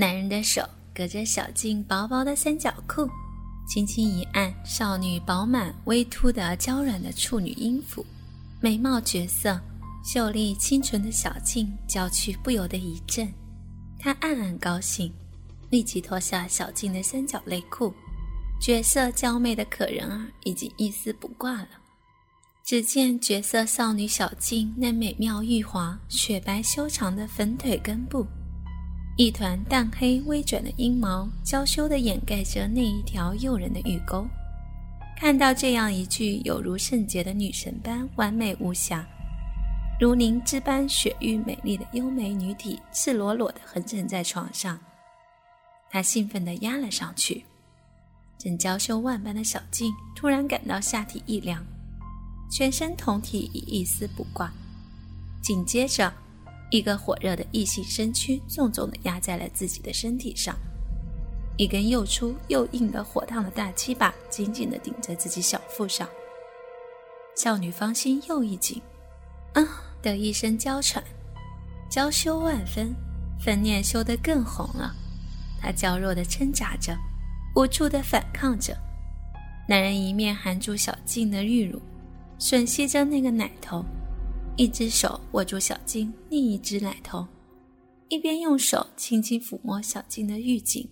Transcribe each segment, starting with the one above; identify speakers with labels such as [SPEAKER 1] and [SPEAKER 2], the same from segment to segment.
[SPEAKER 1] 男人的手隔着小静薄薄的三角裤，轻轻一按少女饱满微凸的娇软的处女阴符，美貌绝色、秀丽清纯的小静娇躯不由得一震，她暗暗高兴，立即脱下小静的三角内裤，绝色娇媚的可人儿已经一丝不挂了。只见绝色少女小静那美妙玉滑、雪白修长的粉腿根部，一团淡黑微卷的阴毛，娇羞地掩盖着那一条诱人的玉沟。看到这样一具有如圣洁的女神般完美无瑕、如灵芝般雪玉美丽的优美女体，赤裸裸地横枕在床上，他兴奋地压了上去。正娇羞万般的小静突然感到下体一凉。全身酮体已一丝不挂，紧接着，一个火热的异性身躯重重地压在了自己的身体上，一根又粗又硬的火烫的大鸡巴紧紧地顶在自己小腹上。少女芳心又一紧，啊的一声娇喘，娇羞万分，粉脸羞得更红了。她娇弱地挣扎着，无助地反抗着。男人一面含住小静的玉乳。吮吸着那个奶头，一只手握住小静另一只奶头，一边用手轻轻抚摸小静的玉颈，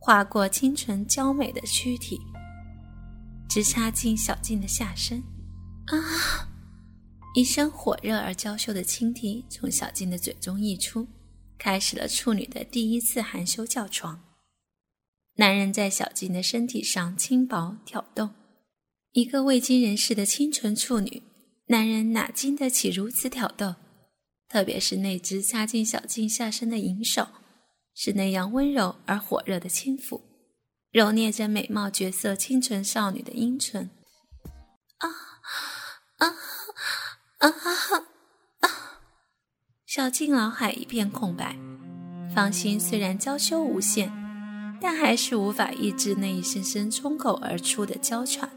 [SPEAKER 1] 划过清纯娇美的躯体，直插进小静的下身。啊！一声火热而娇羞的轻啼从小静的嘴中溢出，开始了处女的第一次含羞叫床。男人在小静的身体上轻薄挑动。一个未经人事的清纯处女，男人哪经得起如此挑逗？特别是那只插进小静下身的银手，是那样温柔而火热的轻抚，揉捏着美貌绝色清纯少女的阴唇。啊啊啊啊！小静脑海一片空白，芳心虽然娇羞无限，但还是无法抑制那一声声冲口而出的娇喘。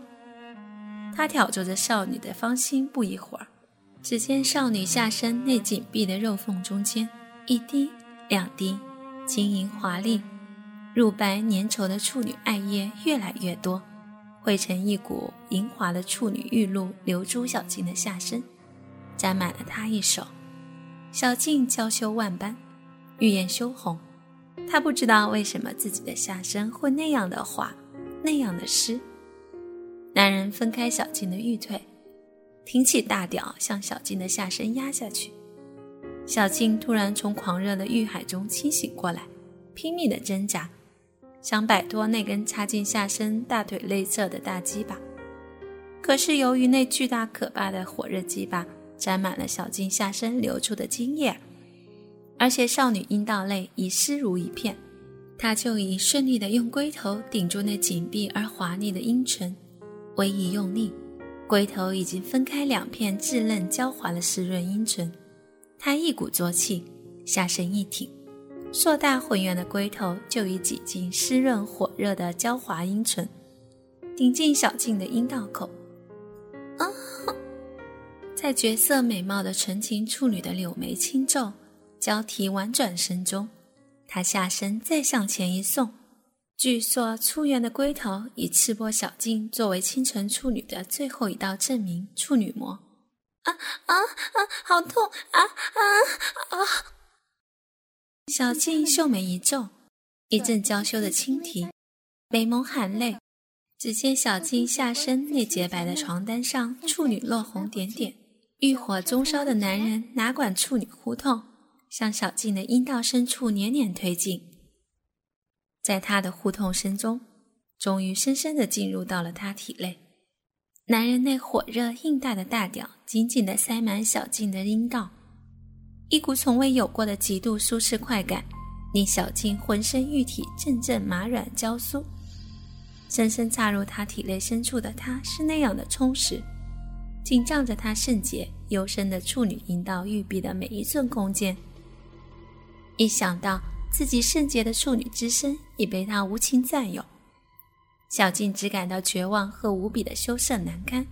[SPEAKER 1] 他挑逗着少女的芳心，不一会儿，只见少女下身那紧闭的肉缝中间，一滴两滴，晶莹华丽、乳白粘稠的处女艾叶越来越多，汇成一股莹滑的处女玉露流珠小静的下身，沾满了她一手。小静娇羞万般，玉颜羞红，她不知道为什么自己的下身会那样的滑，那样的湿。男人分开小静的玉腿，挺起大屌向小静的下身压下去。小静突然从狂热的欲海中清醒过来，拼命的挣扎，想摆脱那根插进下身大腿内侧的大鸡巴。可是由于那巨大可怕的火热鸡巴沾满了小静下身流出的精液，而且少女阴道内已湿如一片，她就已顺利的用龟头顶住那紧闭而华丽的阴唇。微一用力，龟头已经分开两片稚嫩娇滑的湿润阴唇。他一鼓作气，下身一挺，硕大浑圆的龟头就已挤进湿润火热的娇滑阴唇，顶进小静的阴道口。啊！在绝色美貌的纯情处女的柳眉轻皱、交替婉转声中，她下身再向前一送。据说粗圆的龟头，以赤膊小静作为清纯处女的最后一道证明。处女膜，啊啊啊！好痛啊啊啊！小静秀眉一皱，一阵娇羞的轻啼，美眸含泪。只见小静下身那洁白的床单上，处女落红点点。欲火中烧的男人哪管处女呼痛，向小静的阴道深处年年推进。在他的呼痛声中，终于深深地进入到了他体内。男人那火热硬大的大屌紧紧地塞满小静的阴道，一股从未有过的极度舒适快感，令小静浑身玉体阵阵麻软娇酥。深深插入他体内深处的他是那样的充实，紧张着他圣洁幽深的处女阴道玉壁的每一寸空间。一想到。自己圣洁的处女之身已被他无情占有，小静只感到绝望和无比的羞涩难堪，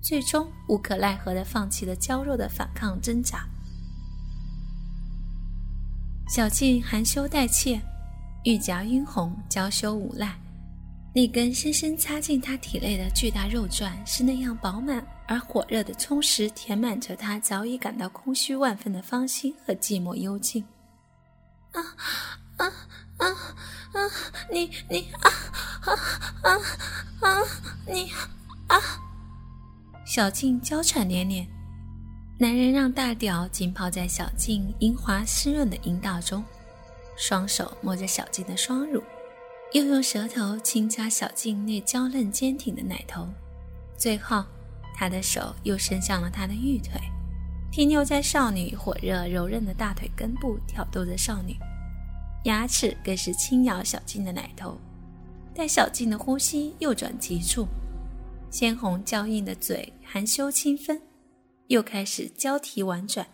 [SPEAKER 1] 最终无可奈何地放弃了娇弱的反抗挣扎。小静含羞带怯，玉颊晕红，娇羞无赖。那根深深插进他体内的巨大肉钻是那样饱满而火热的充实，填满着他早已感到空虚万分的芳心和寂寞幽静。啊啊啊啊！你你啊啊啊啊！你啊！小静娇喘连连。男人让大屌浸泡在小静阴滑湿润的阴道中，双手摸着小静的双乳。又用舌头轻掐小静那娇嫩坚挺的奶头，最后，他的手又伸向了她的玉腿，停留在少女火热柔韧的大腿根部，挑逗着少女，牙齿更是轻咬小静的奶头，待小静的呼吸又转急促，鲜红娇硬的嘴含羞轻分，又开始交替婉转，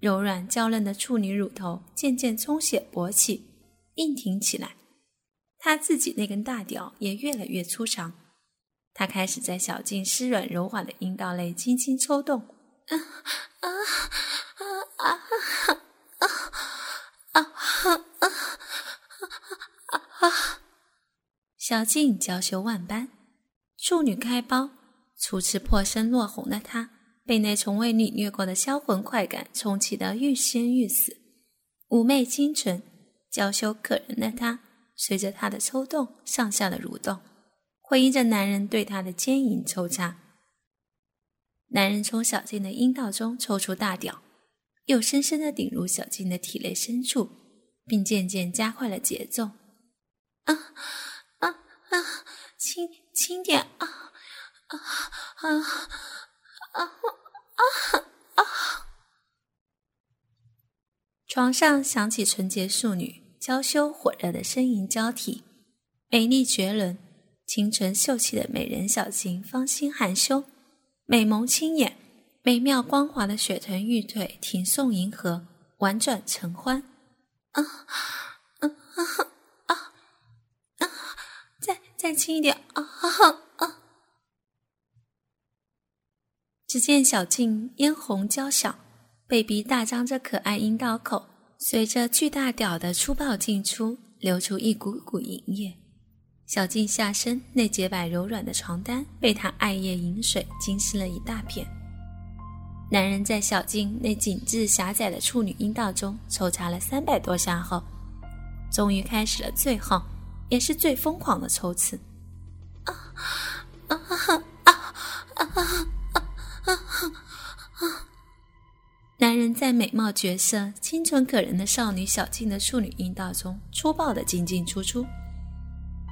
[SPEAKER 1] 柔软娇嫩的处女乳头渐渐充血勃起，硬挺起来。他自己那根大屌也越来越粗长，他开始在小静湿软柔滑的阴道内轻轻抽动，啊啊啊啊啊啊啊啊啊！小静娇羞万般，处女开包，初次破身落红的她，被那从未领略过的销魂快感冲起得欲仙欲死，妩媚清纯、娇羞可人的她。随着他的抽动，上下的蠕动，回应着男人对她的坚硬抽插。男人从小静的阴道中抽出大屌，又深深的顶入小静的体内深处，并渐渐加快了节奏。啊啊！轻轻点啊啊啊啊啊啊！床上响起纯洁淑女。娇羞火热的呻吟交替，美丽绝伦、清纯秀气的美人小静芳心含羞，美眸轻眼，美妙光滑的雪臀玉腿挺送银河，婉转承欢。啊啊！再再轻一点！啊啊啊！只见小静嫣红娇小，被逼大张着可爱阴道口。随着巨大屌的粗暴进出，流出一股股银液。小静下身那洁白柔软的床单被他爱液饮水浸湿了一大片。男人在小静那紧致狭窄的处女阴道中抽插了三百多下后，终于开始了最后也是最疯狂的抽刺。在美貌绝色、清纯可人的少女小静的处女阴道中粗暴的进进出出，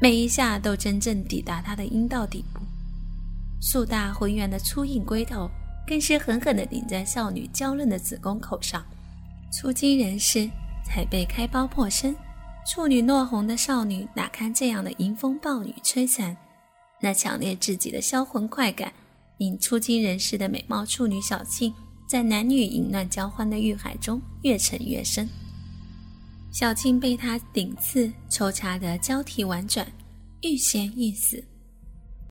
[SPEAKER 1] 每一下都真正抵达她的阴道底部。硕大浑圆的粗硬龟头更是狠狠地顶在少女娇嫩的子宫口上。初经人士，才被开包破身，处女落红的少女哪堪这样的迎风暴雨摧残？那强烈至极的销魂快感，令初经人士的美貌处女小静。在男女淫乱交欢的欲海中越沉越深，小静被他顶刺抽插的交替婉转，欲仙欲死。